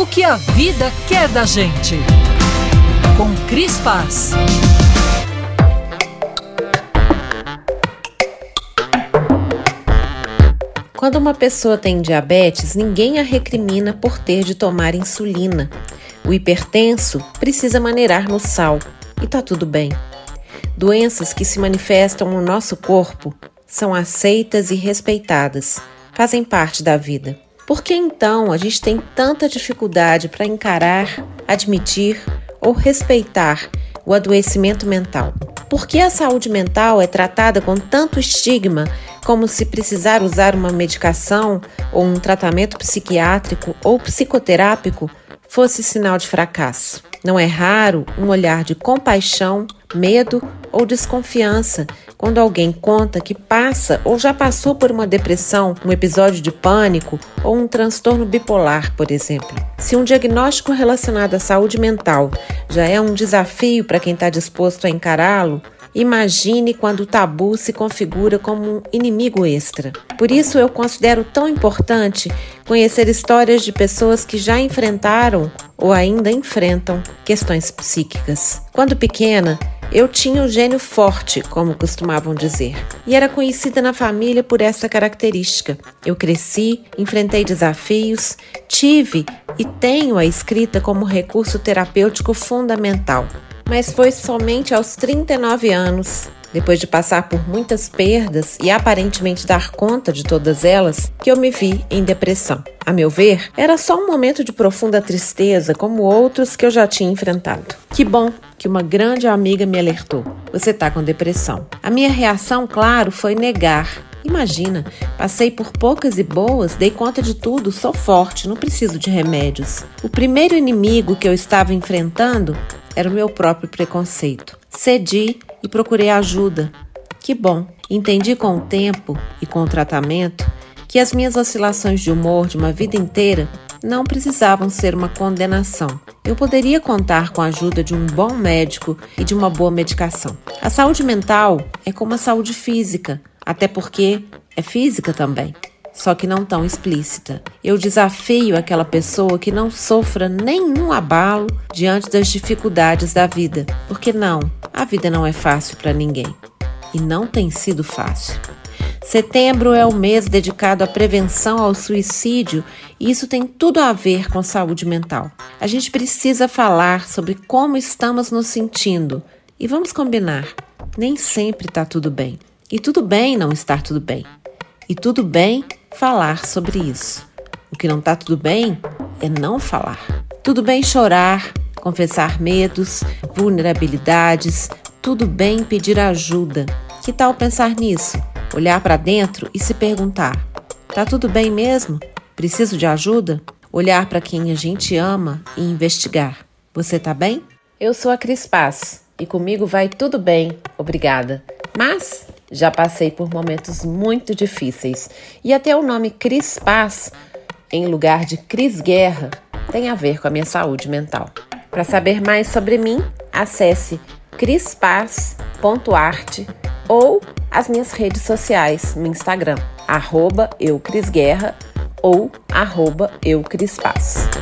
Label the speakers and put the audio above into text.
Speaker 1: o que a vida quer da gente. Com Cris Paz.
Speaker 2: Quando uma pessoa tem diabetes, ninguém a recrimina por ter de tomar insulina. O hipertenso precisa maneirar no sal e tá tudo bem. Doenças que se manifestam no nosso corpo são aceitas e respeitadas, fazem parte da vida. Por que então a gente tem tanta dificuldade para encarar, admitir ou respeitar o adoecimento mental? Por que a saúde mental é tratada com tanto estigma, como se precisar usar uma medicação ou um tratamento psiquiátrico ou psicoterápico fosse sinal de fracasso? Não é raro um olhar de compaixão, medo ou desconfiança quando alguém conta que passa ou já passou por uma depressão, um episódio de pânico ou um transtorno bipolar, por exemplo. Se um diagnóstico relacionado à saúde mental já é um desafio para quem está disposto a encará-lo, Imagine quando o tabu se configura como um inimigo extra. Por isso eu considero tão importante conhecer histórias de pessoas que já enfrentaram ou ainda enfrentam questões psíquicas. Quando pequena, eu tinha o gênio forte, como costumavam dizer, e era conhecida na família por essa característica. Eu cresci, enfrentei desafios, tive e tenho a escrita como recurso terapêutico fundamental mas foi somente aos 39 anos, depois de passar por muitas perdas e aparentemente dar conta de todas elas, que eu me vi em depressão. A meu ver, era só um momento de profunda tristeza, como outros que eu já tinha enfrentado. Que bom que uma grande amiga me alertou: você está com depressão. A minha reação, claro, foi negar. Imagina, passei por poucas e boas, dei conta de tudo, sou forte, não preciso de remédios. O primeiro inimigo que eu estava enfrentando era o meu próprio preconceito. Cedi e procurei ajuda. Que bom! Entendi com o tempo e com o tratamento que as minhas oscilações de humor de uma vida inteira não precisavam ser uma condenação. Eu poderia contar com a ajuda de um bom médico e de uma boa medicação. A saúde mental é como a saúde física, até porque é física também só que não tão explícita. Eu desafio aquela pessoa que não sofra nenhum abalo diante das dificuldades da vida, porque não, a vida não é fácil para ninguém e não tem sido fácil. Setembro é o mês dedicado à prevenção ao suicídio e isso tem tudo a ver com saúde mental. A gente precisa falar sobre como estamos nos sentindo e vamos combinar: nem sempre está tudo bem. E tudo bem não estar tudo bem. E tudo bem falar sobre isso. O que não está tudo bem é não falar. Tudo bem chorar, confessar medos, vulnerabilidades, tudo bem pedir ajuda. Que tal pensar nisso? Olhar para dentro e se perguntar: tá tudo bem mesmo? Preciso de ajuda? Olhar para quem a gente ama e investigar: você tá bem? Eu sou a Cris Paz e comigo vai tudo bem, obrigada. Mas já passei por momentos muito difíceis e até o nome Cris Paz, em lugar de Cris Guerra, tem a ver com a minha saúde mental. Para saber mais sobre mim, acesse crispaz.arte ou as minhas redes sociais no Instagram, arroba eucrisguerra ou arroba eucrispaz.